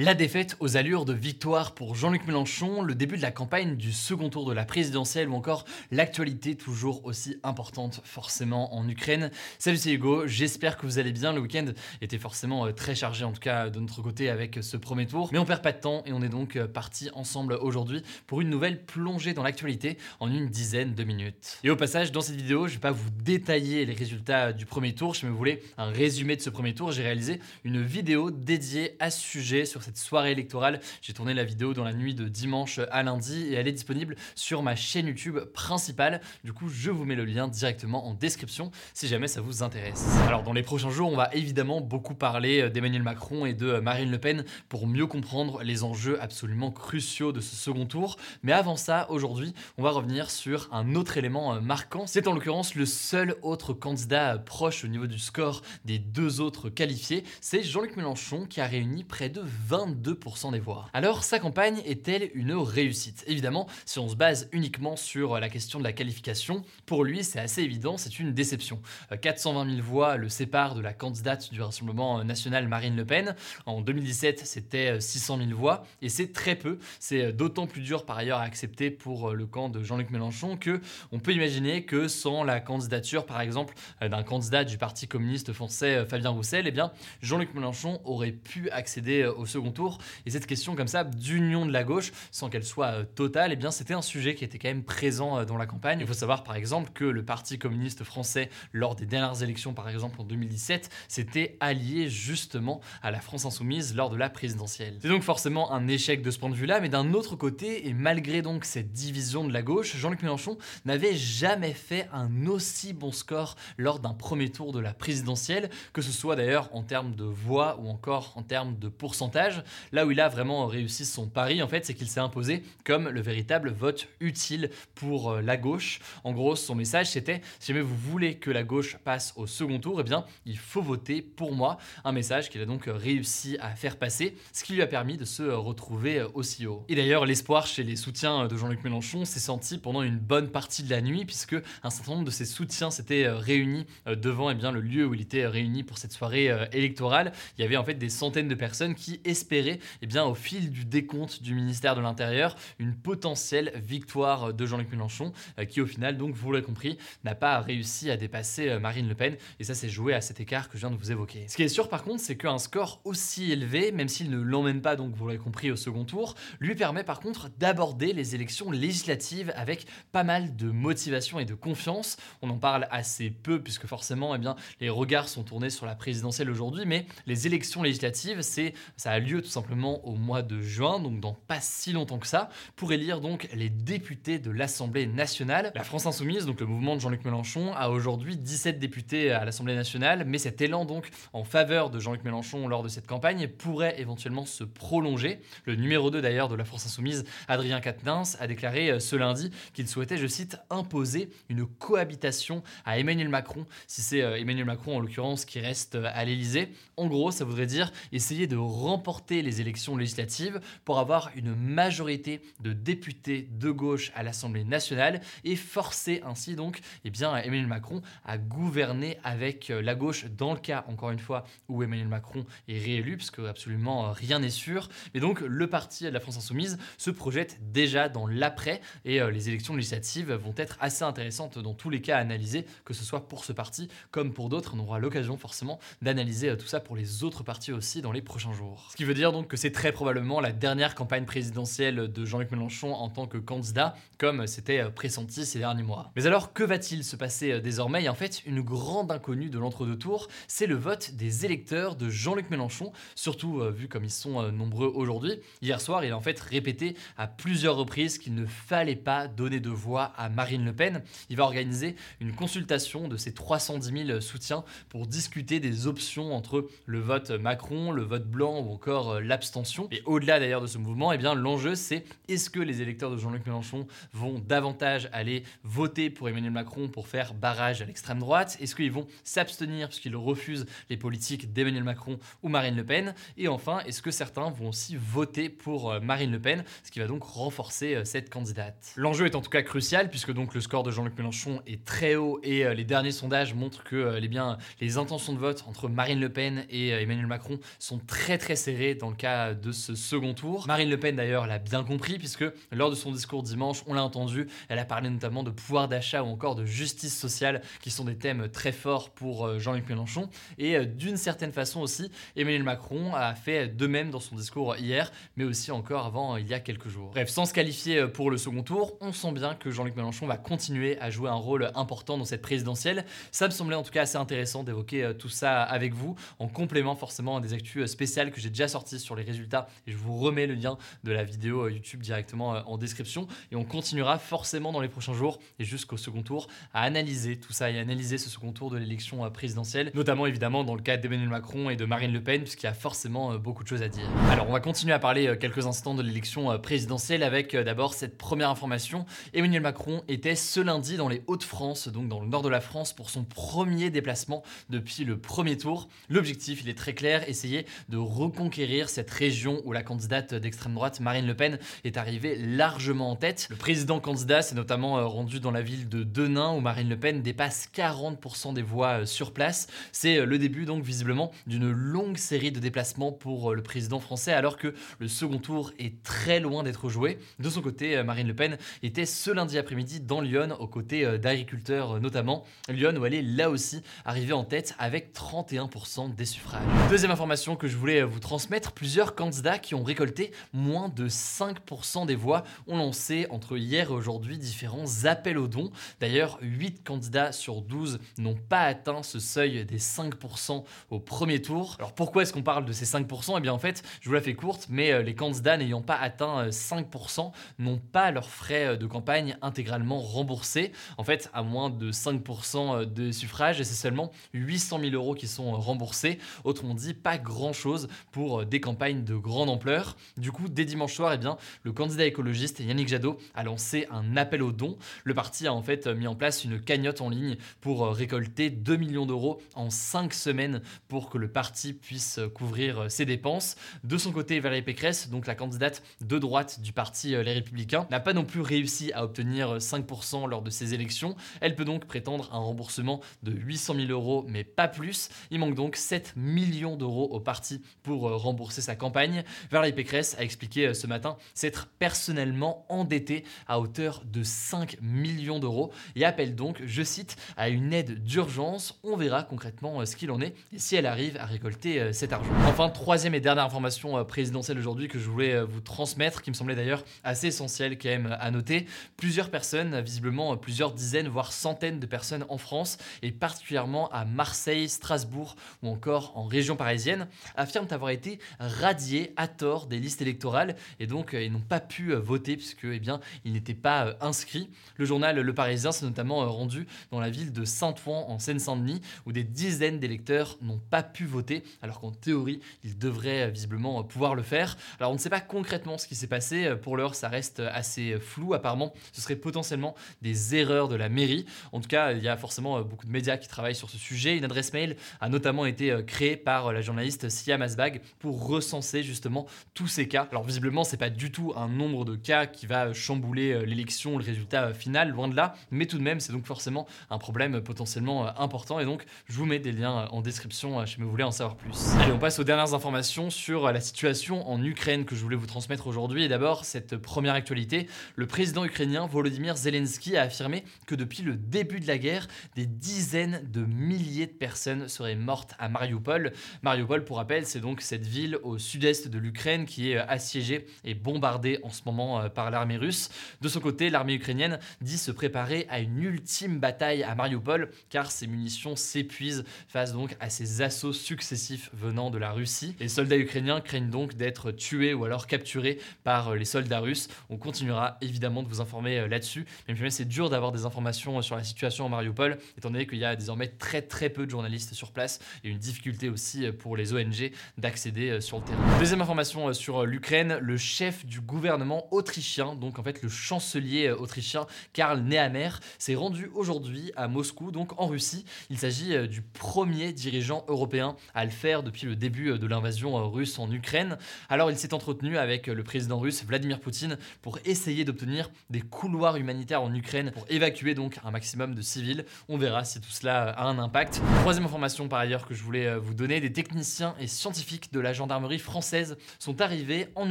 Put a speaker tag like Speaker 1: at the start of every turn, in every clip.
Speaker 1: La défaite aux allures de victoire pour Jean-Luc Mélenchon, le début de la campagne du second tour de la présidentielle ou encore l'actualité toujours aussi importante forcément en Ukraine. Salut c'est Hugo, j'espère que vous allez bien. Le week-end était forcément euh, très chargé en tout cas de notre côté avec ce premier tour. Mais on perd pas de temps et on est donc euh, parti ensemble aujourd'hui pour une nouvelle plongée dans l'actualité en une dizaine de minutes. Et au passage, dans cette vidéo, je vais pas vous détailler les résultats du premier tour. Si vous voulez un résumé de ce premier tour, j'ai réalisé une vidéo dédiée à ce sujet sur soirée électorale. J'ai tourné la vidéo dans la nuit de dimanche à lundi et elle est disponible sur ma chaîne YouTube principale. Du coup, je vous mets le lien directement en description si jamais ça vous intéresse. Alors, dans les prochains jours, on va évidemment beaucoup parler euh, d'Emmanuel Macron et de euh, Marine Le Pen pour mieux comprendre les enjeux absolument cruciaux de ce second tour. Mais avant ça, aujourd'hui, on va revenir sur un autre élément euh, marquant. C'est en l'occurrence le seul autre candidat proche au niveau du score des deux autres qualifiés. C'est Jean-Luc Mélenchon qui a réuni près de 22% des voix. Alors, sa campagne est-elle une réussite? Évidemment, si on se base uniquement sur la question de la qualification, pour lui, c'est assez évident, c'est une déception. Euh, 420 000 voix le séparent de la candidate du Rassemblement national Marine Le Pen. En 2017, c'était euh, 600 000 voix, et c'est très peu. C'est euh, d'autant plus dur par ailleurs à accepter pour euh, le camp de Jean-Luc Mélenchon que on peut imaginer que sans la candidature, par exemple, euh, d'un candidat du Parti communiste français, euh, Fabien Roussel, eh bien, Jean-Luc Mélenchon aurait pu accéder euh, au second tour. Et cette question comme ça d'union de la gauche, sans qu'elle soit euh, totale, eh bien, c'était un sujet qui était quand même présent euh, dans la campagne. Il faut savoir par exemple que le Parti communiste français, lors des dernières élections, par exemple en 2017, s'était allié justement à la France insoumise lors de la présidentielle. C'est donc forcément un échec de ce point de vue-là, mais d'un autre côté, et malgré donc cette division de la gauche, Jean-Luc Mélenchon n'avait jamais fait un aussi bon score lors d'un premier tour de la présidentielle, que ce soit d'ailleurs en termes de voix ou encore en termes de pourcentage. Là où il a vraiment réussi son pari, en fait, c'est qu'il s'est imposé comme le véritable vote utile pour euh, la gauche. En gros, son message, c'était si jamais vous voulez que la gauche passe au second tour, eh bien, il faut voter pour moi. Un message qu'il a donc réussi à faire passer, ce qui lui a permis de se retrouver aussi haut. Et d'ailleurs, l'espoir chez les soutiens de Jean-Luc Mélenchon s'est senti pendant une bonne partie de la nuit, puisque un certain nombre de ses soutiens s'étaient euh, réunis euh, devant eh bien, le lieu où il était réuni pour cette soirée euh, électorale. Il y avait en fait des centaines de personnes qui espéraient, eh bien, au fil du décompte du ministère de l'Intérieur, une potentielle victoire de Jean-Luc Mélenchon, euh, qui au final, donc, vous l'avez compris, n'a pas réussi à dépasser euh, Marine Le Pen. Et ça, c'est joué à cet écart que je viens de vous évoquer. Ce qui est sûr, par contre, c'est qu'un score aussi élevé, même s'il ne l'emmène pas, donc, vous l'avez compris, au second tour, lui permet par contre d'aborder les élections législatives avec pas mal de motivation et de confiance. On en parle assez peu, puisque forcément, eh bien, les regards sont tournés sur la présidentielle aujourd'hui, mais les élections législatives, c'est, ça a lieu tout simplement au mois de juin, donc dans pas si longtemps que ça, pour élire donc les députés de l'Assemblée nationale. La France Insoumise, donc le mouvement de Jean-Luc Mélenchon, a aujourd'hui 17 députés à l'Assemblée nationale, mais cet élan donc en faveur de Jean-Luc Mélenchon lors de cette campagne pourrait éventuellement se prolonger. Le numéro 2 d'ailleurs de la France Insoumise, Adrien Quatennens, a déclaré euh, ce lundi qu'il souhaitait, je cite, imposer une cohabitation à Emmanuel Macron, si c'est euh, Emmanuel Macron en l'occurrence qui reste euh, à l'Élysée. En gros, ça voudrait dire essayer de remporter les élections législatives pour avoir une majorité de députés de gauche à l'Assemblée nationale et forcer ainsi donc eh bien, Emmanuel Macron à gouverner avec euh, la gauche dans le cas, encore une fois, où Emmanuel Macron est réélu, parce que absolument euh, rien n'est sûr. Mais donc, le parti de la France Insoumise se projette déjà dans l'après et euh, les élections législatives vont être assez intéressantes dans tous les cas à analyser, que ce soit pour ce parti comme pour d'autres. On aura l'occasion forcément d'analyser tout ça pour les autres partis aussi dans les prochains jours. Ce qui veut dire donc que c'est très probablement la dernière campagne présidentielle de Jean-Luc Mélenchon en tant que candidat, comme c'était euh, pressenti ces derniers mois. Mais alors, que va-t-il se passer euh, désormais? Et en fait, une grande inconnue de l'entre-deux tours, c'est le vote des électeurs de Jean-Luc Mélenchon, surtout euh, vu comme ils sont nombreux aujourd'hui. Hier soir, il a en fait répété à plusieurs reprises qu'il ne fallait pas donner de voix à Marine Le Pen. Il va organiser une consultation de ses 310 000 soutiens pour discuter des options entre le vote Macron, le vote blanc ou encore l'abstention. Et au-delà d'ailleurs de ce mouvement, eh bien l'enjeu c'est est-ce que les électeurs de Jean-Luc Mélenchon vont davantage aller voter pour Emmanuel Macron pour faire barrage à l'extrême droite? Est-ce qu'ils vont s'abstenir puisqu'ils refusent les politiques d'Emmanuel Macron ou Marine Le Pen? Et enfin, est-ce que certains vont aussi voter pour euh, Marine Le Pen, ce qui va donc renforcer euh, cette candidate? L'enjeu est en tout cas crucial puisque donc le score de Jean-Luc Mélenchon est très haut et euh, les derniers sondages montrent que les, bien, les intentions de vote entre Marine Le Pen et Emmanuel Macron sont très très serrées dans le cas de ce second tour. Marine Le Pen d'ailleurs l'a bien compris puisque lors de son discours dimanche, on l'a entendu, elle a parlé notamment de pouvoir d'achat ou encore de justice sociale qui sont des thèmes très forts pour euh, Jean-Luc Mélenchon. Et euh, d'une certaine façon aussi, Emmanuel Macron a fait de même dans son discours hier, mais aussi encore avant il y a quelques jours. Bref, sans se qualifier euh, pour le second tour, on sent bien que Jean-Luc Mélenchon va continuer à jouer un rôle important dans cette présidentielle. Ça me semblait en tout cas assez intéressant d'évoquer tout ça avec vous, en complément forcément des actus spéciales que j'ai déjà sorties sur les résultats. Et je vous remets le lien de la vidéo YouTube directement en description. Et on continuera forcément dans les prochains jours et jusqu'au second tour à analyser tout ça et analyser ce second tour de l'élection euh, présidentielle, notamment évidemment dans le cas d'Emmanuel Macron et de Marine Le Pen, puisqu'il y a forcément euh, beaucoup de choses à dire. Alors on va continuer à parler euh, quelques instants de l'élection présidentielle avec d'abord cette première information. Emmanuel Macron était ce lundi dans les Hauts-de-France, donc dans le nord de la France, pour son premier déplacement depuis le premier tour. L'objectif, il est très clair, essayer de reconquérir cette région où la candidate d'extrême droite, Marine Le Pen, est arrivée largement en tête. Le président candidat s'est notamment euh, rendu dans la ville de Denain où Marine Le Pen dépasse 40% des voix euh, sur place. C'est euh, le début donc visiblement d'une longue série de déplacements pour le président français alors que le second tour est très loin d'être joué. De son côté, Marine Le Pen était ce lundi après-midi dans Lyon aux côtés d'agriculteurs notamment. Lyon où elle est là aussi arrivée en tête avec 31% des suffrages. Deuxième information que je voulais vous transmettre, plusieurs candidats qui ont récolté moins de 5% des voix ont lancé entre hier et aujourd'hui différents appels aux dons. D'ailleurs, 8 candidats sur 12 n'ont pas atteint ce seuil des 5% au premier tour. Alors pourquoi est-ce qu'on parle de ces 5% Eh bien en fait, je vous la fais courte, mais euh, les candidats n'ayant pas atteint 5% euh, n'ont pas leurs frais euh, de campagne intégralement remboursés. En fait, à moins de 5% de suffrage, et c'est seulement 800 000 euros qui sont remboursés. Autrement dit, pas grand-chose pour des campagnes de grande ampleur. Du coup, dès dimanche soir, eh bien, le candidat écologiste Yannick Jadot a lancé un appel aux dons. Le parti a en fait mis en place une cagnotte en ligne pour récolter 2 millions d'euros en 5 semaines pour que le parti puisse couvrir ses dépenses. De son côté, Valérie Pécresse, donc la candidate de droite du parti Les Républicains, n'a pas non plus réussi à obtenir 5% lors de ces élections. Elle peut donc prétendre un remboursement de 800 000 euros, mais pas plus. Il manque donc 7 millions d'euros au parti pour rembourser sa campagne. Valérie Pécresse a expliqué ce matin s'être personnellement endettée à hauteur de 5 millions d'euros et appelle donc, je cite, à une aide d'urgence. On verra concrètement euh, ce qu'il en est et si elle arrive à récolter euh, cet argent. Enfin, troisième et dernière information euh, présidentielle aujourd'hui que je voulais vous transmettre, qui me semblait d'ailleurs assez essentielle quand même à noter. Plusieurs personnes, visiblement plusieurs dizaines, voire centaines de personnes en France et particulièrement à Marseille, Strasbourg ou encore en région parisienne, affirment avoir été radiés à tort des listes électorales et donc ils n'ont pas pu voter puisque eh bien, ils n'étaient pas euh, inscrits. Le journal Le Parisien s'est notamment euh, rendu dans la ville de Saint-Ouen en Seine-Saint-Denis où des dizaines d'électeurs n'ont pas pu voter alors qu'en théorie ils devraient euh, visiblement pouvoir le faire. Alors on ne sait pas concrètement ce qui s'est passé, pour l'heure ça reste assez flou apparemment, ce serait potentiellement des erreurs de la mairie. En tout cas il y a forcément beaucoup de médias qui travaillent sur ce sujet. Une adresse mail a notamment été créée par la journaliste Sia Masbag pour recenser justement tous ces cas. Alors visiblement c'est pas du tout un nombre de cas qui va chambouler l'élection, le résultat final, loin de là, mais tout de même, c'est donc forcément un problème potentiellement euh, important. Et donc, je vous mets des liens euh, en description euh, si vous voulez en savoir plus. Allez, on passe aux dernières informations sur la situation en Ukraine que je voulais vous transmettre aujourd'hui. Et d'abord, cette première actualité, le président ukrainien Volodymyr Zelensky a affirmé que depuis le début de la guerre, des dizaines de milliers de personnes seraient mortes à Mariupol. Mariupol, pour rappel, c'est donc cette ville au sud-est de l'Ukraine qui est assiégée et bombardée en ce moment par l'armée russe. De son côté, l'armée ukrainienne dit se préparer à une ultime bataille à Mariupol car ses munitions s'épuisent face donc à ces assauts successifs venant de la Russie. Les soldats ukrainiens craignent donc d'être tués ou alors capturés par les soldats russes. On continuera évidemment de vous informer là-dessus, même si c'est dur d'avoir des informations sur la situation en Mariupol, étant donné qu'il y a désormais très très peu de journalistes sur place et une difficulté aussi pour les ONG d'accéder sur le terrain. Deuxième information sur l'Ukraine, le chef du gouvernement autrichien, donc en fait le chancelier autrichien Karl Nehammer, s'est rendu aujourd'hui à Moscou, donc en Russie. Il s'agit du premier dirigeant européen à le faire depuis le début de l'invasion russe en Ukraine. Alors il s'est entretenu avec le président russe Vladimir Poutine pour essayer d'obtenir des couloirs humanitaires en Ukraine pour évacuer donc un maximum de civils. On verra si tout cela a un impact. Troisième information par ailleurs que je voulais vous donner, des techniciens et scientifiques de la gendarmerie française sont arrivés en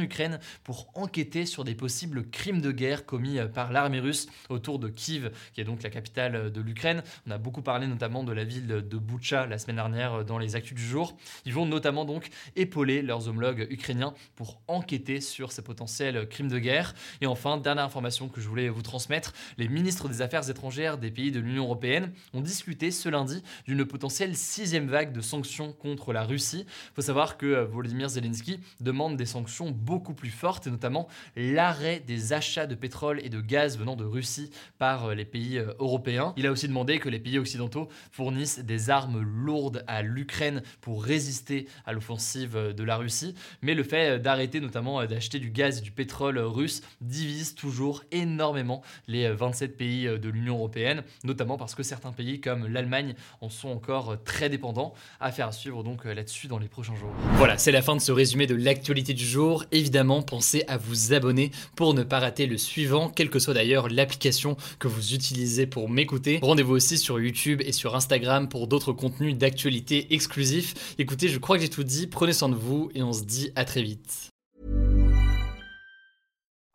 Speaker 1: Ukraine pour enquêter sur des possibles crimes de guerre commis par l'armée russe autour de Kiev, qui est donc la capitale de l'Ukraine. On a beaucoup parlé notamment de la ville de Boucha la semaine dernière dans les actus du jour. Ils vont notamment donc épauler leurs homologues ukrainiens pour enquêter sur ces potentiels crimes de guerre. Et enfin, dernière information que je voulais vous transmettre, les ministres des Affaires étrangères des pays de l'Union européenne ont discuté ce lundi d'une potentielle sixième vague de sanctions contre la Russie. Il faut savoir que Volodymyr Zelensky demande des sanctions beaucoup plus fortes et notamment l'arrêt des achats de pétrole et de gaz venant de Russie par les pays européens. Il a aussi demandé que les pays occidentaux fournissent des armes lourdes à l'Ukraine pour résister à l'offensive de la Russie. Mais le fait d'arrêter notamment d'acheter du gaz et du pétrole russe divise toujours énormément les 27 pays de l'Union européenne, notamment parce que certains pays comme l'Allemagne en sont encore très dépendants. Affaire à suivre donc là-dessus dans les prochains jours. C'est la fin de ce résumé de l'actualité du jour. Évidemment, pensez à vous abonner pour ne pas rater le suivant, quelle que soit d'ailleurs l'application que vous utilisez pour m'écouter. Rendez-vous aussi sur YouTube et sur Instagram pour d'autres contenus d'actualité exclusifs. Écoutez, je crois que j'ai tout dit, prenez soin de vous et on se dit à très vite.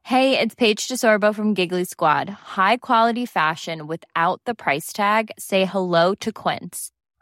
Speaker 2: Hey, it's Paige DeSorbo from Giggly Squad. High quality fashion without the price tag. Say hello to Quince.